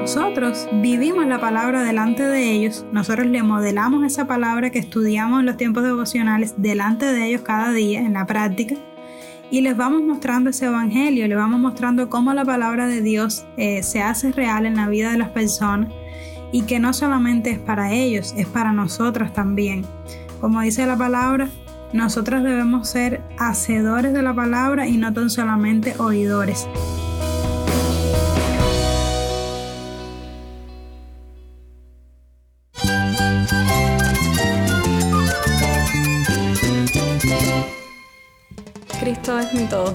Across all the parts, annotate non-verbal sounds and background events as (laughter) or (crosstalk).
nosotros vivimos la palabra delante de ellos, nosotros le modelamos esa palabra que estudiamos en los tiempos devocionales delante de ellos cada día en la práctica y les vamos mostrando ese evangelio, les vamos mostrando cómo la palabra de Dios eh, se hace real en la vida de las personas y que no solamente es para ellos, es para nosotros también. Como dice la palabra, nosotros debemos ser hacedores de la palabra y no tan solamente oidores.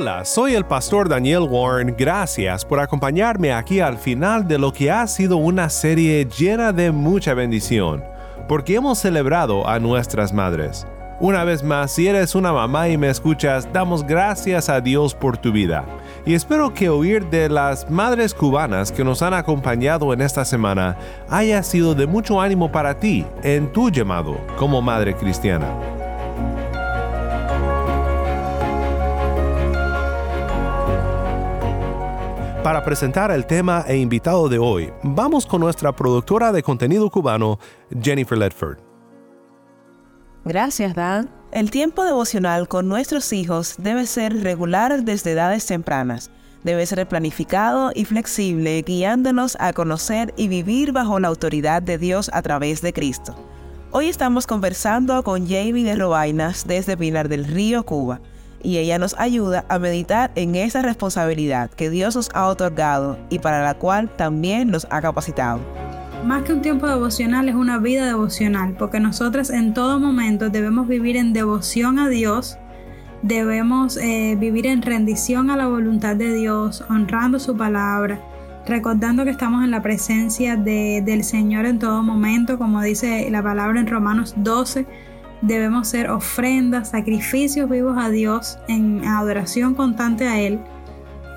Hola, soy el pastor Daniel Warren. Gracias por acompañarme aquí al final de lo que ha sido una serie llena de mucha bendición, porque hemos celebrado a nuestras madres. Una vez más, si eres una mamá y me escuchas, damos gracias a Dios por tu vida. Y espero que oír de las madres cubanas que nos han acompañado en esta semana haya sido de mucho ánimo para ti en tu llamado como madre cristiana. Para presentar el tema e invitado de hoy, vamos con nuestra productora de contenido cubano, Jennifer Ledford. Gracias, Dan. El tiempo devocional con nuestros hijos debe ser regular desde edades tempranas. Debe ser planificado y flexible, guiándonos a conocer y vivir bajo la autoridad de Dios a través de Cristo. Hoy estamos conversando con Jamie de Robainas desde Pilar del Río, Cuba y ella nos ayuda a meditar en esa responsabilidad que Dios nos ha otorgado y para la cual también nos ha capacitado. Más que un tiempo devocional es una vida devocional, porque nosotros en todo momento debemos vivir en devoción a Dios, debemos eh, vivir en rendición a la voluntad de Dios, honrando su palabra, recordando que estamos en la presencia del Señor en todo momento, como dice la palabra en Romanos 12 debemos ser ofrendas, sacrificios vivos a Dios en adoración constante a Él,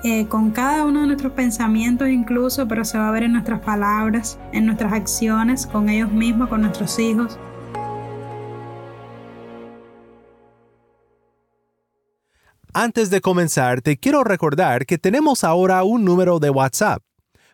eh, con cada uno de nuestros pensamientos incluso, pero se va a ver en nuestras palabras, en nuestras acciones, con ellos mismos, con nuestros hijos. Antes de comenzar, te quiero recordar que tenemos ahora un número de WhatsApp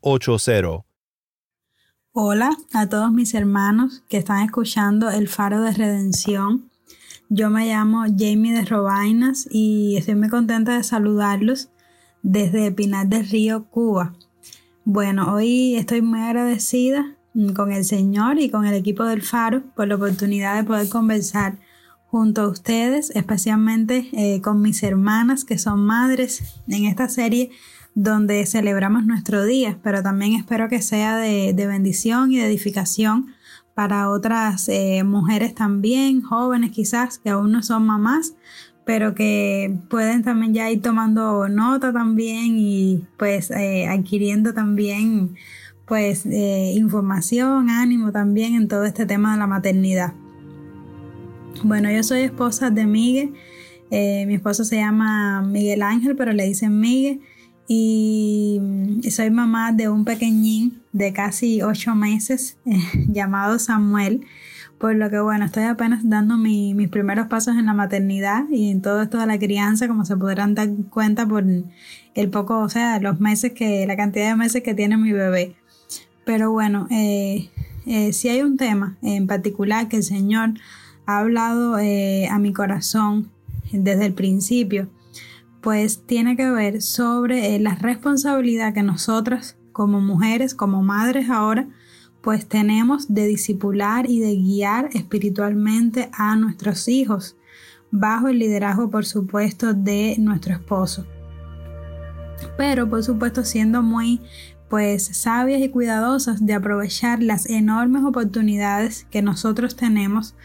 80. Hola a todos mis hermanos que están escuchando El Faro de Redención. Yo me llamo Jamie de Robainas y estoy muy contenta de saludarlos desde Pinar del Río, Cuba. Bueno, hoy estoy muy agradecida con el Señor y con el equipo del Faro por la oportunidad de poder conversar junto a ustedes, especialmente eh, con mis hermanas que son madres en esta serie donde celebramos nuestro día, pero también espero que sea de, bendición y de edificación para otras eh, mujeres también, jóvenes quizás, que aún no son mamás, pero que pueden también ya ir tomando nota también y pues eh, adquiriendo también pues eh, información, ánimo también en todo este tema de la maternidad. Bueno, yo soy esposa de Miguel, mi esposo se llama Miguel Ángel, pero le dicen Miguel y soy mamá de un pequeñín de casi ocho meses eh, (laughs) llamado Samuel, por lo que bueno, estoy apenas dando mis primeros pasos en la maternidad y en todo esto de la crianza, como se podrán dar cuenta por el poco, o sea, los meses que, la cantidad de meses que tiene mi bebé. Pero bueno, eh, eh, si hay un tema en particular que el Señor ha hablado eh, a mi corazón desde el principio, pues tiene que ver sobre la responsabilidad que nosotras como mujeres, como madres ahora, pues tenemos de disipular y de guiar espiritualmente a nuestros hijos, bajo el liderazgo, por supuesto, de nuestro esposo. Pero, por supuesto, siendo muy pues sabias y cuidadosas de aprovechar las enormes oportunidades que nosotros tenemos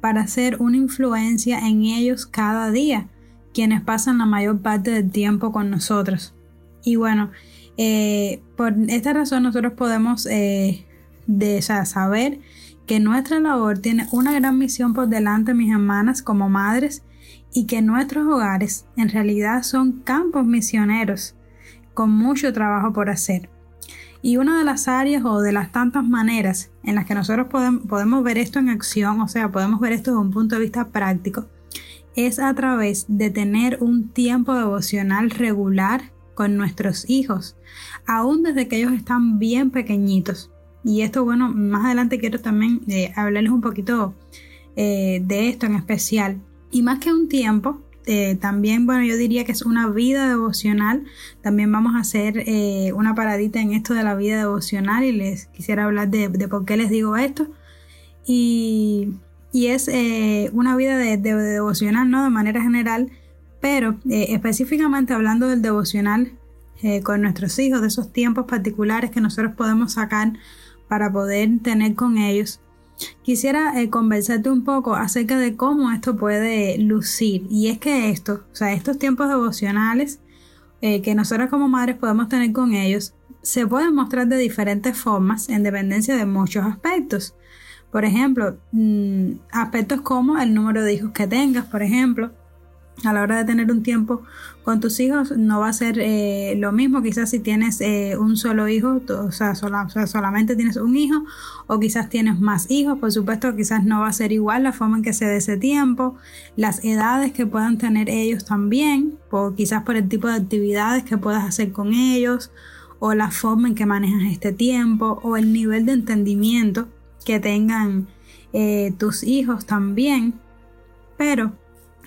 para hacer una influencia en ellos cada día, quienes pasan la mayor parte del tiempo con nosotros. Y bueno, eh, por esta razón nosotros podemos eh, de, saber que nuestra labor tiene una gran misión por delante, mis hermanas, como madres, y que nuestros hogares en realidad son campos misioneros con mucho trabajo por hacer. Y una de las áreas o de las tantas maneras en las que nosotros podemos, ver esto en acción, o sea, podemos ver esto desde un punto de vista práctico, es a través de tener un tiempo devocional regular con nuestros hijos, aún desde que ellos están bien pequeñitos. Y esto, bueno, más adelante quiero también eh, hablarles un poquito eh, de esto en especial. Y más que un tiempo, eh, también, bueno, yo diría que es una vida devocional. También vamos a hacer eh, una paradita en esto de la vida devocional y les quisiera hablar de, por qué les digo esto. Y, es eh, una vida de, devocional, ¿no? De manera general, pero específicamente hablando del devocional con nuestros hijos, de esos tiempos particulares que nosotros podemos sacar para poder tener con ellos. Quisiera eh, conversarte un poco acerca de cómo esto puede lucir. Y es que esto, o sea, estos tiempos devocionales eh, que nosotros como madres podemos tener con ellos, se pueden mostrar de diferentes formas en dependencia de muchos aspectos. Por ejemplo, mm, aspectos como el número de hijos que tengas, por ejemplo, a la hora de tener un tiempo con tus hijos no va a ser eh, lo mismo. Quizás si tienes eh, un solo hijo, o sea, solamente tienes un hijo o quizás tienes más hijos, por supuesto quizás no va a ser igual la forma en que se dé ese tiempo, las edades que puedan tener ellos también, o quizás por el tipo de actividades que puedas hacer con ellos o la forma en que manejas este tiempo o el nivel de entendimiento que tengan eh, tus hijos también, pero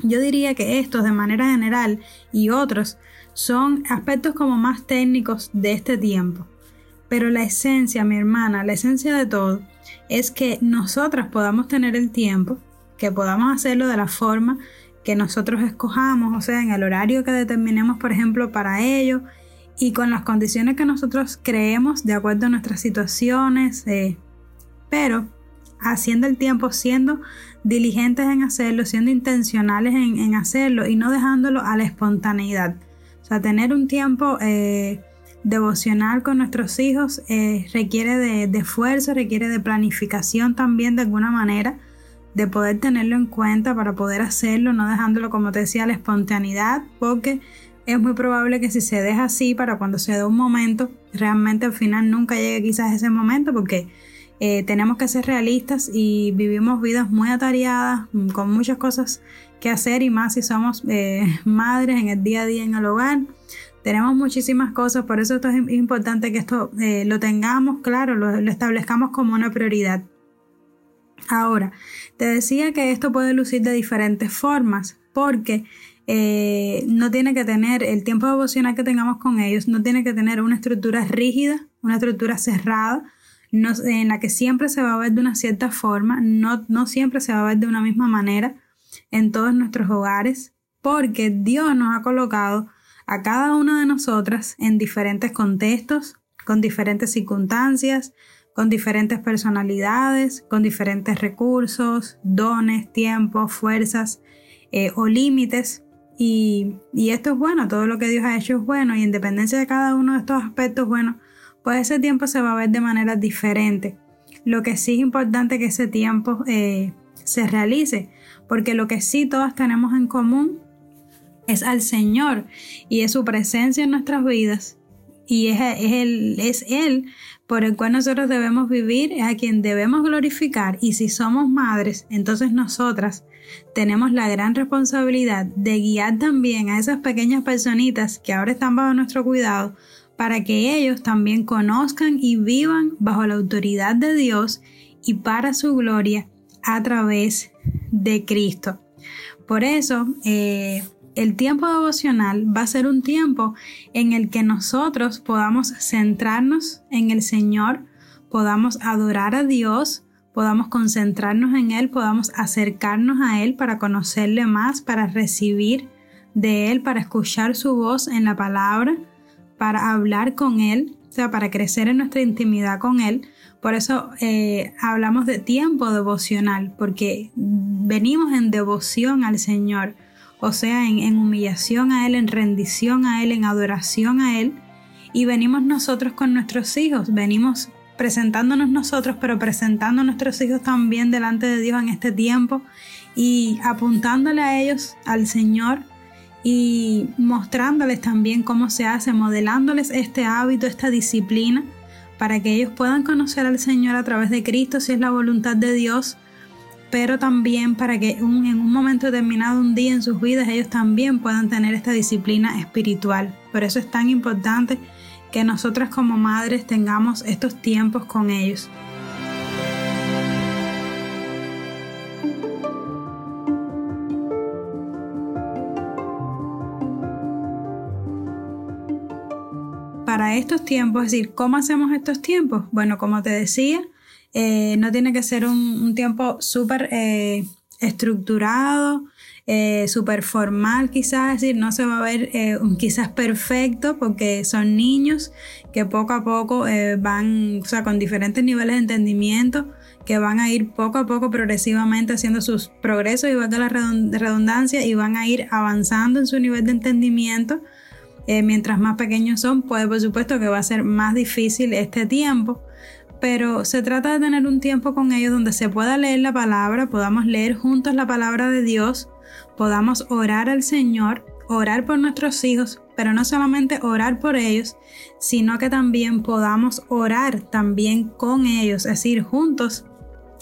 yo diría que estos de manera general y otros son aspectos como más técnicos de este tiempo. Pero la esencia, mi hermana, la esencia de todo es que nosotras podamos tener el tiempo, que podamos hacerlo de la forma que nosotros escojamos, o sea, en el horario que determinemos, por ejemplo, para ello, y con las condiciones que nosotros creemos de acuerdo a nuestras situaciones, eh, pero haciendo el tiempo, siendo diligentes en hacerlo, siendo intencionales en, hacerlo y no dejándolo a la espontaneidad. O sea, tener un tiempo eh, devocional con nuestros hijos eh, requiere de, esfuerzo, requiere de planificación también de alguna manera, de poder tenerlo en cuenta para poder hacerlo, no dejándolo, como te decía, a la espontaneidad, porque es muy probable que si se deja así para cuando se dé un momento, realmente al final nunca llegue quizás ese momento, porque eh, tenemos que ser realistas y vivimos vidas muy atareadas, mm, con muchas cosas que hacer y más si somos eh, (laughs) madres en el día a día en el hogar. Tenemos muchísimas cosas, por eso esto es importante que esto eh, lo tengamos claro, lo, establezcamos como una prioridad. Ahora, te decía que esto puede lucir de diferentes formas, porque no tiene que tener el tiempo devocional que tengamos con ellos, no tiene que tener una estructura rígida, una estructura cerrada, en la que siempre se va a ver de una cierta forma, no, no siempre se va a ver de una misma manera en todos nuestros hogares, porque Dios nos ha colocado a cada una de nosotras en diferentes contextos, con diferentes circunstancias, con diferentes personalidades, con diferentes recursos, dones, tiempos, fuerzas eh, o límites. Y, y, esto es bueno, todo lo que Dios ha hecho es bueno y en dependencia de cada uno de estos aspectos, bueno, pues ese tiempo se va a ver de manera diferente. Lo que sí es importante que ese tiempo eh, se realice, porque lo que sí todas tenemos en común es al Señor y es su presencia en nuestras vidas y es, es, es Él por el cual nosotros debemos vivir, es a quien debemos glorificar y si somos madres, entonces nosotras tenemos la gran responsabilidad de guiar también a esas pequeñas personitas que ahora están bajo nuestro cuidado para que ellos también conozcan y vivan bajo la autoridad de Dios y para su gloria a través de Cristo. Por eso, eh, el tiempo devocional va a ser un tiempo en el que nosotros podamos centrarnos en el Señor, podamos adorar a Dios, podamos concentrarnos en Él, podamos acercarnos a Él para conocerle más, para recibir de Él, para escuchar su voz en la palabra, para hablar con Él, o sea, para crecer en nuestra intimidad con Él. Por eso eh, hablamos de tiempo devocional, porque venimos en devoción al Señor, o sea, en, en humillación a Él, en rendición a Él, en adoración a Él. Y venimos nosotros con nuestros hijos, venimos presentándonos nosotros, pero presentando a nuestros hijos también delante de Dios en este tiempo y apuntándole a ellos al Señor y mostrándoles también cómo se hace, modelándoles este hábito, esta disciplina, para que ellos puedan conocer al Señor a través de Cristo si es la voluntad de Dios, pero también para que en un momento determinado, un día en sus vidas, ellos también puedan tener esta disciplina espiritual. Por eso es tan importante que nosotras como madres tengamos estos tiempos con ellos. Estos tiempos, es decir, ¿cómo hacemos estos tiempos? Bueno, como te decía, eh, no tiene que ser un, tiempo súper eh, estructurado, eh, súper formal quizás, es decir, no se va a ver eh, quizás perfecto porque son niños que poco a poco van, o sea, con diferentes niveles de entendimiento, que van a ir poco a poco progresivamente haciendo sus progresos y van a la redundancia y van a ir avanzando en su nivel de entendimiento. Mientras más pequeños son, pues por supuesto que va a ser más difícil este tiempo pero se trata de tener un tiempo con ellos donde se pueda leer la palabra, podamos leer juntos la palabra de Dios, podamos orar al Señor, orar por nuestros hijos, pero no solamente orar por ellos, sino que también podamos orar también con ellos, es decir, juntos,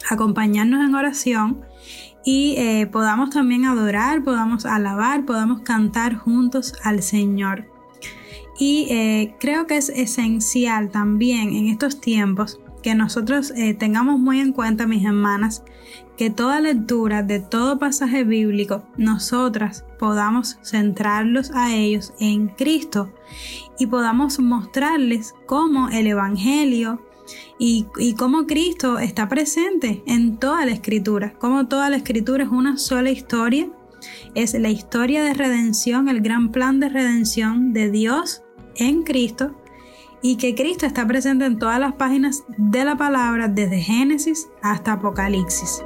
acompañarnos en oración y eh, podamos también adorar, podamos alabar, podamos cantar juntos al Señor. Y eh, creo que es esencial también en estos tiempos que nosotros eh, tengamos muy en cuenta, mis hermanas, que toda lectura de todo pasaje bíblico, nosotras podamos centrarlos a ellos en Cristo y podamos mostrarles cómo el Evangelio y, y cómo Cristo está presente en toda la escritura, cómo toda la escritura es una sola historia, es la historia de redención, el gran plan de redención de Dios en Cristo y que Cristo está presente en todas las páginas de la palabra, desde Génesis hasta Apocalipsis.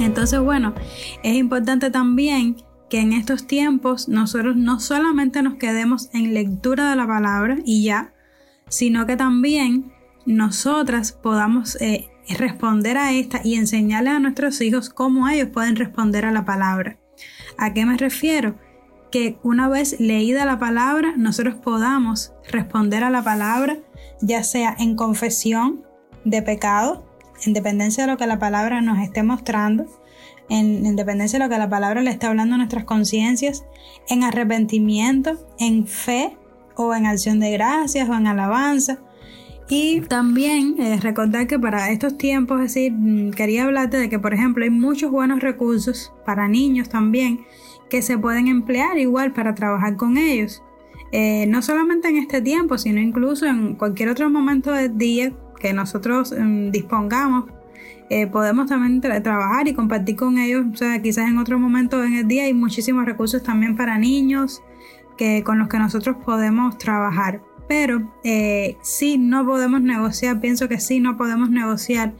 Entonces, bueno, es importante también que en estos tiempos nosotros no solamente nos quedemos en lectura de la palabra y ya, sino que también nosotras podamos eh, responder a esta y enseñarles a nuestros hijos cómo ellos pueden responder a la palabra. ¿A qué me refiero? Que una vez leída la palabra, nosotros podamos responder a la palabra, ya sea en confesión de pecado, en dependencia de lo que la palabra nos esté mostrando, en, dependencia de lo que la palabra le está hablando a nuestras conciencias, en arrepentimiento, en fe o en acción de gracias o en alabanza. Y también eh, recordar que para estos tiempos, es decir, mm, quería hablarte de que, por ejemplo, hay muchos buenos recursos para niños también que se pueden emplear igual para trabajar con ellos. Eh, no solamente en este tiempo, sino incluso en cualquier otro momento del día que nosotros em, dispongamos, eh, podemos también trabajar y compartir con ellos. O sea, quizás en otro momento en el día hay muchísimos recursos también para niños que, con los que nosotros podemos trabajar. Pero eh, si no podemos negociar, pienso que sí no podemos negociar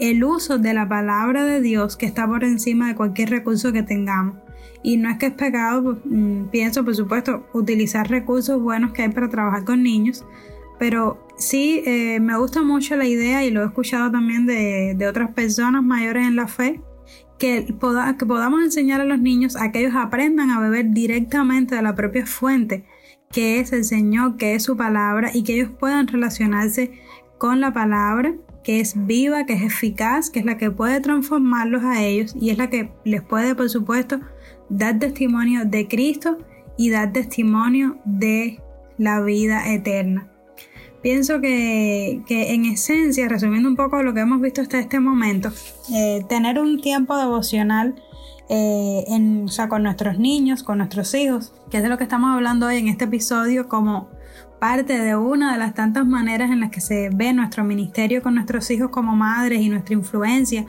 el uso de la palabra de Dios que está por encima de cualquier recurso que tengamos. Y no es que es pecado, pues, mm, pienso por supuesto, utilizar recursos buenos que hay para trabajar con niños, pero sí eh, me gusta mucho la idea y lo he escuchado también de, otras personas mayores en la fe, que, que podamos enseñar a los niños a que ellos aprendan a beber directamente de la propia fuente, que es el Señor, que es su palabra, y que ellos puedan relacionarse con la palabra que es viva, que es eficaz, que es la que puede transformarlos a ellos y es la que les puede, por supuesto, dar testimonio de Cristo y dar testimonio de la vida eterna. Pienso que, en esencia, resumiendo un poco lo que hemos visto hasta este momento, eh, tener un tiempo devocional eh, en, con nuestros niños, con nuestros hijos, que es de lo que estamos hablando hoy en este episodio como parte de una de las tantas maneras en las que se ve nuestro ministerio con nuestros hijos como madres y nuestra influencia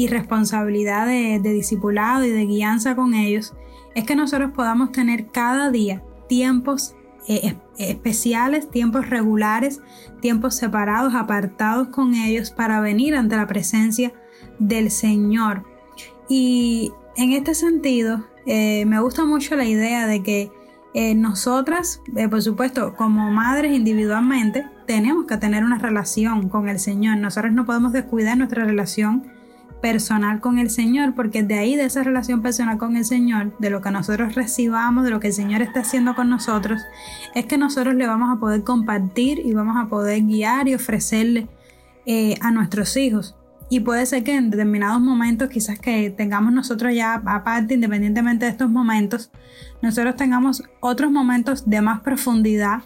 y responsabilidad de, de discipulado y de guianza con ellos, es que nosotros podamos tener cada día tiempos eh, especiales, tiempos regulares, tiempos separados, apartados con ellos para venir ante la presencia del Señor. Y en este sentido, eh, me gusta mucho la idea de que eh, nosotras, por supuesto, como madres individualmente, tenemos que tener una relación con el Señor. Nosotros no podemos descuidar nuestra relación personal con el Señor, porque de ahí, de esa relación personal con el Señor, de lo que nosotros recibamos, de lo que el Señor está haciendo con nosotros, es que nosotros le vamos a poder compartir y vamos a poder guiar y ofrecerle eh, a nuestros hijos. Y puede ser que en determinados momentos, quizás que tengamos nosotros ya aparte, independientemente de estos momentos, nosotros tengamos otros momentos de más profundidad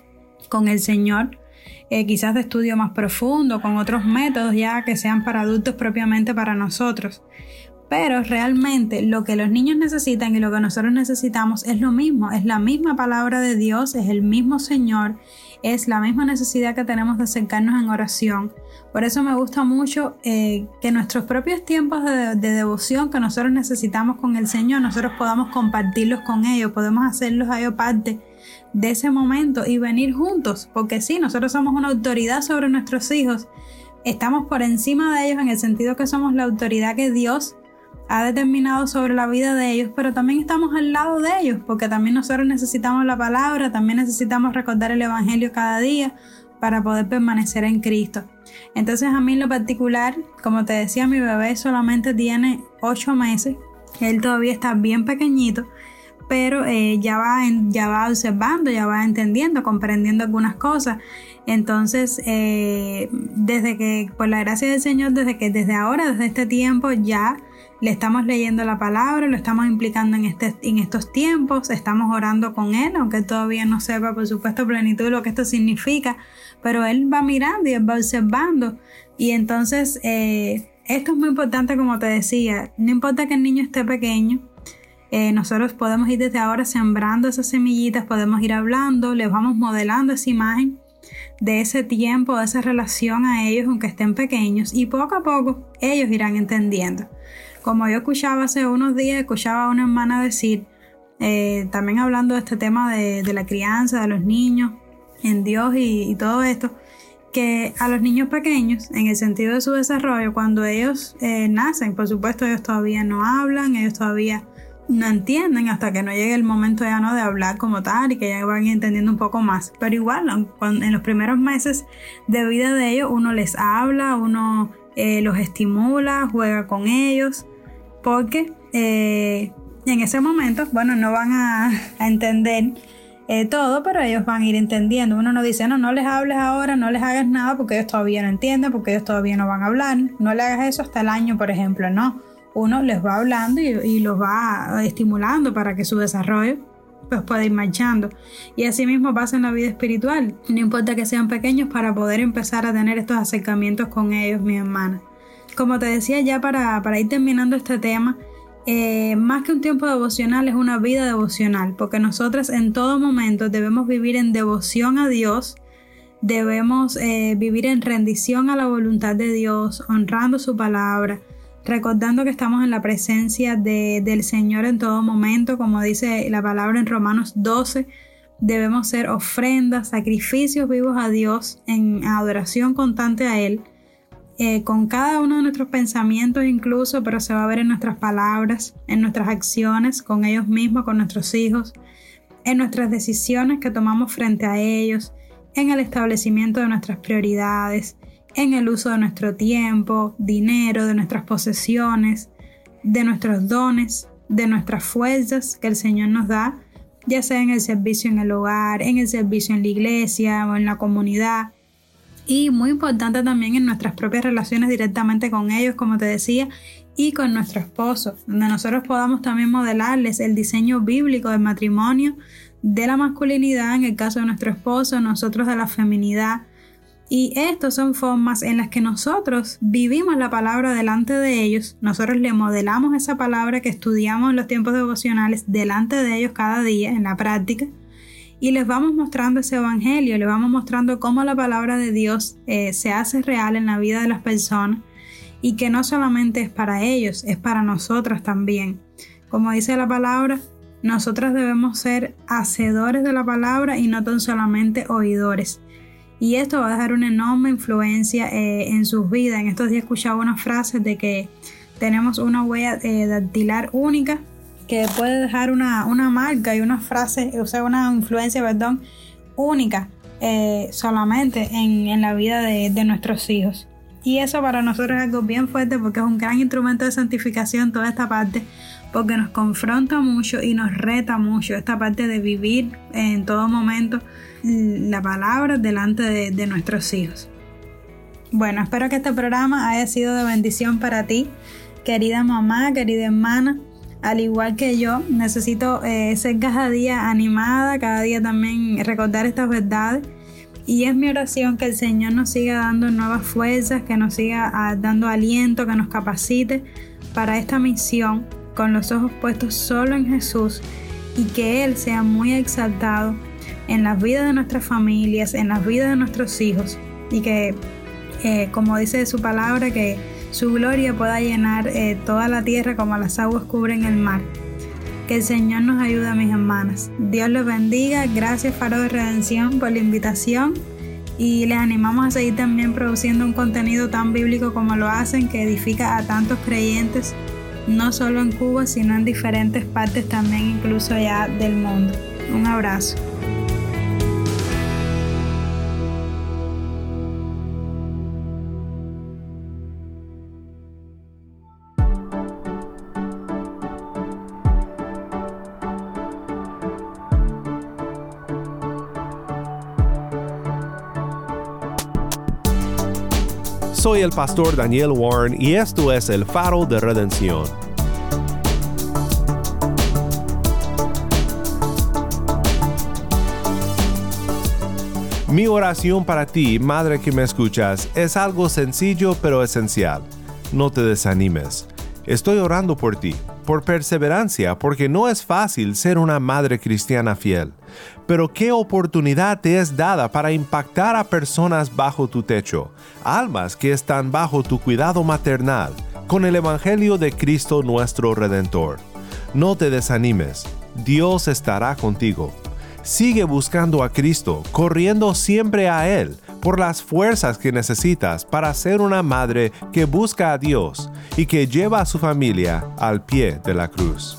con el Señor, eh, quizás de estudio más profundo, con otros métodos ya que sean para adultos propiamente para nosotros. Pero realmente lo que los niños necesitan y lo que nosotros necesitamos es lo mismo, es la misma palabra de Dios, es el mismo Señor, es la misma necesidad que tenemos de acercarnos en oración. Por eso me gusta mucho eh, que nuestros propios tiempos de, de, devoción que nosotros necesitamos con el Señor, nosotros podamos compartirlos con ellos, podemos hacerlos a ellos parte de ese momento y venir juntos, porque sí, nosotros somos una autoridad sobre nuestros hijos, estamos por encima de ellos en el sentido que somos la autoridad que Dios ha determinado sobre la vida de ellos, pero también estamos al lado de ellos, porque también nosotros necesitamos la palabra, también necesitamos recordar el Evangelio cada día para poder permanecer en Cristo. Entonces a mí en lo particular, como te decía, mi bebé solamente tiene 8 meses, él todavía está bien pequeñito, pero eh, ya, va ya va observando, ya va entendiendo, comprendiendo algunas cosas. Entonces, eh, desde que, por la gracia del Señor, desde que desde ahora, desde este tiempo, ya le estamos leyendo la palabra, lo estamos implicando en, este, en estos tiempos, estamos orando con Él, aunque todavía no sepa, por supuesto, plenitud lo que esto significa, pero Él va mirando y Él va observando. Y entonces, eh, esto es muy importante, como te decía, no importa que el niño esté pequeño, eh, nosotros podemos ir desde ahora sembrando esas semillitas, podemos ir hablando, les vamos modelando esa imagen de ese tiempo, de esa relación a ellos, aunque estén pequeños, y poco a poco ellos irán entendiendo. Como yo escuchaba hace unos días, escuchaba a una hermana decir, eh, también hablando de este tema de, la crianza, de los niños en Dios y, todo esto, que a los niños pequeños, en el sentido de su desarrollo, cuando ellos eh, nacen, por supuesto ellos todavía no hablan, ellos todavía no entienden hasta que no llegue el momento ya no de hablar como tal y que ya van entendiendo un poco más. Pero igual, en los primeros meses de vida de ellos, uno les habla, uno eh, los estimula, juega con ellos, porque eh, en ese momento, bueno, no van (laughs) a, entender eh, todo, pero ellos van a ir entendiendo. Uno no dice, no, no les hables ahora, no les hagas nada porque ellos todavía no entienden, porque ellos todavía no van a hablar. No le hagas eso hasta el año, por ejemplo, no uno les va hablando y, los va estimulando para que su desarrollo pues pueda ir marchando. Y así mismo pasa en la vida espiritual. No importa que sean pequeños para poder empezar a tener estos acercamientos con ellos, mi hermana. Como te decía ya para, para ir terminando este tema, eh, más que un tiempo devocional es una vida devocional, porque nosotras en todo momento debemos vivir en devoción a Dios, debemos eh, vivir en rendición a la voluntad de Dios, honrando su palabra, recordando que estamos en la presencia del Señor en todo momento, como dice la palabra en Romanos 12, debemos ser ofrendas, sacrificios vivos a Dios en adoración constante a Él, eh, con cada uno de nuestros pensamientos incluso, pero se va a ver en nuestras palabras, en nuestras acciones, con ellos mismos, con nuestros hijos, en nuestras decisiones que tomamos frente a ellos, en el establecimiento de nuestras prioridades, en el uso de nuestro tiempo, dinero, de nuestras posesiones, de nuestros dones, de nuestras fuerzas que el Señor nos da, ya sea en el servicio en el hogar, en el servicio en la iglesia o en la comunidad. Y muy importante también en nuestras propias relaciones directamente con ellos, como te decía, y con nuestro esposo, donde nosotros podamos también modelarles el diseño bíblico del matrimonio, de la masculinidad en el caso de nuestro esposo, nosotros de la feminidad, Y estas son formas en las que nosotros vivimos la palabra delante de ellos, nosotros le modelamos esa palabra que estudiamos en los tiempos devocionales delante de ellos cada día en la práctica y les vamos mostrando ese evangelio, les vamos mostrando cómo la palabra de Dios eh, se hace real en la vida de las personas y que no solamente es para ellos, es para nosotras también. Como dice la palabra, nosotras debemos ser hacedores de la palabra y no tan solamente oidores. Y esto va a dejar una enorme influencia eh, en sus vidas. En estos días escuchaba unas frases de que tenemos una huella eh, dactilar única que puede dejar una, marca y una frase, o sea, una influencia, perdón, única eh, solamente en, la vida de, de, nuestros hijos. Y eso para nosotros es algo bien fuerte porque es un gran instrumento de santificación toda esta parte, porque nos confronta mucho y nos reta mucho esta parte de vivir en todo momento la palabra delante de, nuestros hijos. Bueno, espero que este programa haya sido de bendición para ti, querida mamá, querida hermana. Al igual que yo, necesito eh, ser cada día animada, cada día también recordar estas verdades. Y es mi oración que el Señor nos siga dando nuevas fuerzas, que nos siga ah, dando aliento, que nos capacite para esta misión con los ojos puestos solo en Jesús y que Él sea muy exaltado en las vidas de nuestras familias, en las vidas de nuestros hijos y que, eh, como dice su palabra, que su gloria pueda llenar eh, toda la tierra como las aguas cubren el mar. Que el Señor nos ayude, mis hermanas. Dios les bendiga. Gracias, Faro de Redención, por la invitación. Y les animamos a seguir también produciendo un contenido tan bíblico como lo hacen, que edifica a tantos creyentes, no solo en Cuba, sino en diferentes partes también, incluso ya del mundo. Un abrazo. Soy el pastor Daniel Warren y esto es el faro de redención. Mi oración para ti, madre que me escuchas, es algo sencillo pero esencial. No te desanimes. Estoy orando por ti, por perseverancia, porque no es fácil ser una madre cristiana fiel. Pero qué oportunidad te es dada para impactar a personas bajo tu techo, almas que están bajo tu cuidado maternal, con el Evangelio de Cristo nuestro Redentor. No te desanimes, Dios estará contigo. Sigue buscando a Cristo, corriendo siempre a Él por las fuerzas que necesitas para ser una madre que busca a Dios y que lleva a su familia al pie de la cruz.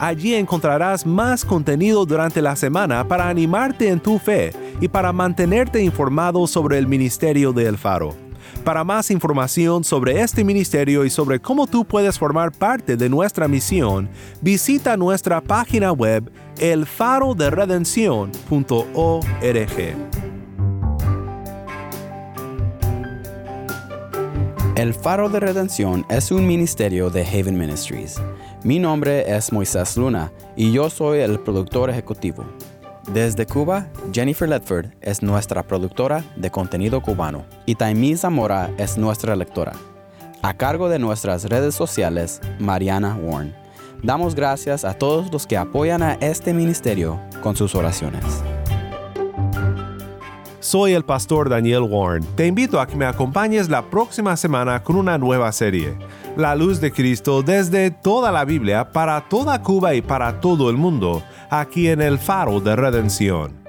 Allí encontrarás más contenido durante la semana para animarte en tu fe y para mantenerte informado sobre el ministerio de El Faro. Para más información sobre este ministerio y sobre cómo tú puedes formar parte de nuestra misión, visita nuestra página web elfaroderedención.org. El Faro de Redención es un ministerio de Haven Ministries. Mi nombre es Moisés Luna y yo soy el productor ejecutivo. Desde Cuba, Jennifer Ledford es nuestra productora de contenido cubano y Taimí Zamora es nuestra lectora. A cargo de nuestras redes sociales, Mariana Warren. Damos gracias a todos los que apoyan a este ministerio con sus oraciones. Soy el pastor Daniel Warren. Te invito a que me acompañes la próxima semana con una nueva serie, La luz de Cristo desde toda la Biblia para toda Cuba y para todo el mundo, aquí en el Faro de Redención.